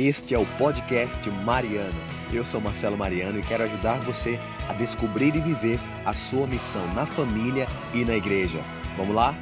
Este é o podcast Mariano. Eu sou Marcelo Mariano e quero ajudar você a descobrir e viver a sua missão na família e na igreja. Vamos lá?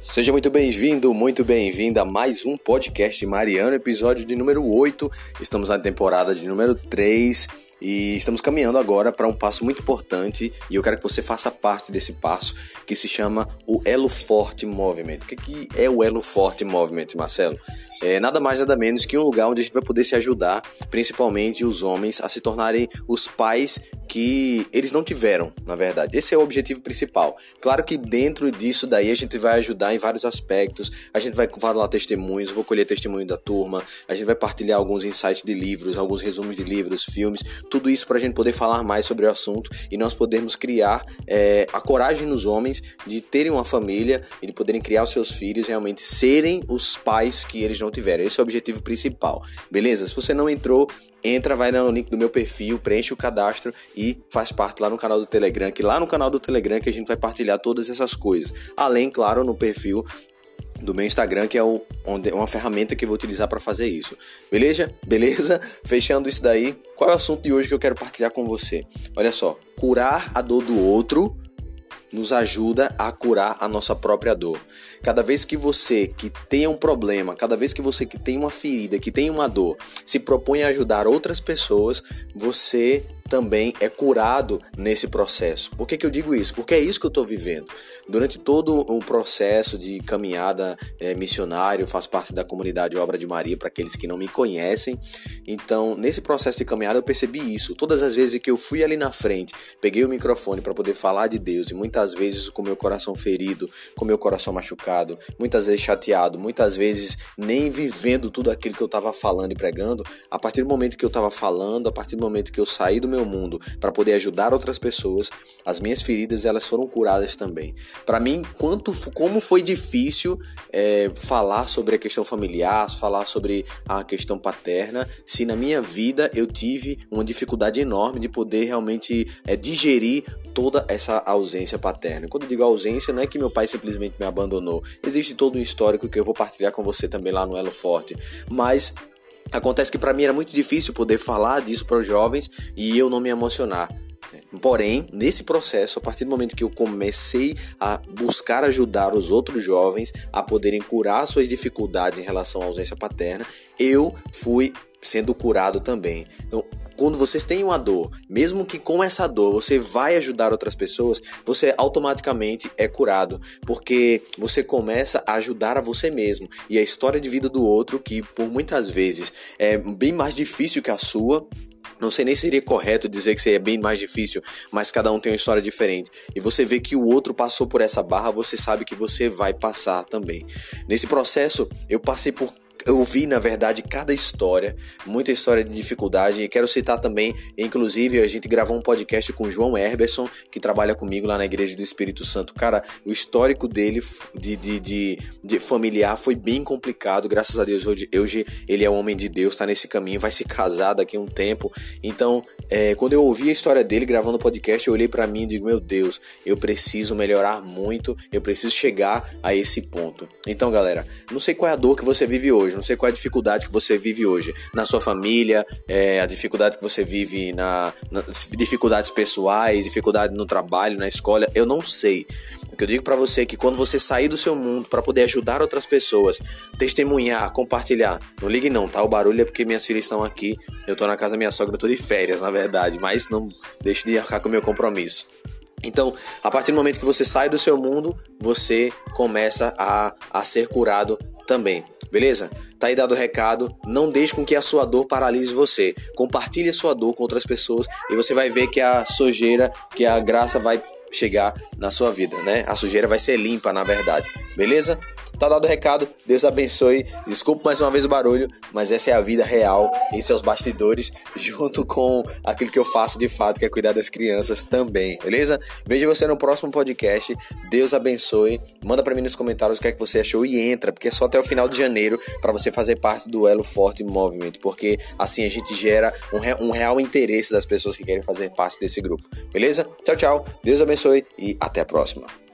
Seja muito bem-vindo, muito bem-vinda a mais um podcast Mariano, episódio de número 8. Estamos na temporada de número 3 e estamos caminhando agora para um passo muito importante e eu quero que você faça parte desse passo que se chama o Elo Forte Movement. O que é o Elo Forte Movement, Marcelo? É nada mais nada menos que um lugar onde a gente vai poder se ajudar, principalmente os homens, a se tornarem os pais que eles não tiveram, na verdade. Esse é o objetivo principal. Claro que dentro disso daí a gente vai ajudar em vários aspectos. A gente vai falar testemunhos, vou colher testemunho da turma, a gente vai partilhar alguns insights de livros, alguns resumos de livros, filmes, tudo isso para a gente poder falar mais sobre o assunto e nós podermos criar é, a coragem nos homens de terem uma família e de poderem criar os seus filhos realmente serem os pais que eles não tiveram. Esse é o objetivo principal, beleza? Se você não entrou, entra, vai no link do meu perfil, preenche o cadastro e faz parte lá no canal do Telegram, que lá no canal do Telegram que a gente vai partilhar todas essas coisas. Além, claro, no perfil do meu Instagram, que é o, onde, uma ferramenta que eu vou utilizar para fazer isso. Beleza? Beleza? Fechando isso daí, qual é o assunto de hoje que eu quero partilhar com você? Olha só, curar a dor do outro nos ajuda a curar a nossa própria dor. Cada vez que você que tem um problema, cada vez que você que tem uma ferida, que tem uma dor, se propõe a ajudar outras pessoas, você também é curado nesse processo. Por que, que eu digo isso? Porque é isso que eu estou vivendo. Durante todo o processo de caminhada é, missionário, faço parte da comunidade Obra de Maria, para aqueles que não me conhecem. Então, nesse processo de caminhada, eu percebi isso. Todas as vezes que eu fui ali na frente, peguei o microfone para poder falar de Deus, e muitas vezes com meu coração ferido, com meu coração machucado, muitas vezes chateado, muitas vezes nem vivendo tudo aquilo que eu estava falando e pregando, a partir do momento que eu estava falando, a partir do momento que eu saí do meu meu mundo para poder ajudar outras pessoas, as minhas feridas elas foram curadas também. Para mim, quanto como foi difícil é, falar sobre a questão familiar, falar sobre a questão paterna, se na minha vida eu tive uma dificuldade enorme de poder realmente é, digerir toda essa ausência paterna. Quando eu digo ausência, não é que meu pai simplesmente me abandonou. Existe todo um histórico que eu vou partilhar com você também lá no Elo Forte, mas Acontece que para mim era muito difícil poder falar disso para os jovens e eu não me emocionar. Porém, nesse processo, a partir do momento que eu comecei a buscar ajudar os outros jovens a poderem curar suas dificuldades em relação à ausência paterna, eu fui sendo curado também. Então, quando vocês têm uma dor, mesmo que com essa dor você vai ajudar outras pessoas, você automaticamente é curado, porque você começa a ajudar a você mesmo. E a história de vida do outro, que por muitas vezes é bem mais difícil que a sua, não sei nem se seria correto dizer que seria bem mais difícil, mas cada um tem uma história diferente. E você vê que o outro passou por essa barra, você sabe que você vai passar também. Nesse processo, eu passei por eu vi, na verdade, cada história, muita história de dificuldade. E quero citar também, inclusive, a gente gravou um podcast com o João Herberson, que trabalha comigo lá na Igreja do Espírito Santo. Cara, o histórico dele de, de, de, de familiar foi bem complicado. Graças a Deus, hoje, hoje ele é um homem de Deus, tá nesse caminho, vai se casar daqui a um tempo. Então, é, quando eu ouvi a história dele gravando o podcast, eu olhei para mim e digo: Meu Deus, eu preciso melhorar muito, eu preciso chegar a esse ponto. Então, galera, não sei qual é a dor que você vive hoje não sei qual é a dificuldade que você vive hoje na sua família, é, a dificuldade que você vive na, na dificuldades pessoais, dificuldade no trabalho, na escola, eu não sei. O que eu digo para você é que quando você sair do seu mundo para poder ajudar outras pessoas, testemunhar, compartilhar, não ligue não, tá? O barulho é porque minhas filhas estão aqui. Eu tô na casa da minha sogra, eu tô de férias, na verdade, mas não deixe de arcar com o meu compromisso. Então, a partir do momento que você sai do seu mundo, você começa a, a ser curado também. Beleza? Tá aí dado o recado. Não deixe com que a sua dor paralise você. Compartilhe a sua dor com outras pessoas e você vai ver que a sujeira, que a graça vai chegar na sua vida, né? A sujeira vai ser limpa, na verdade. Beleza? Tá dado o recado, Deus abençoe. Desculpe mais uma vez o barulho, mas essa é a vida real em seus bastidores, junto com aquilo que eu faço de fato, que é cuidar das crianças também, beleza? Vejo você no próximo podcast. Deus abençoe. Manda para mim nos comentários o que é que você achou e entra, porque é só até o final de janeiro para você fazer parte do Elo Forte Movimento, porque assim a gente gera um, re um real interesse das pessoas que querem fazer parte desse grupo, beleza? Tchau, tchau. Deus abençoe e até a próxima.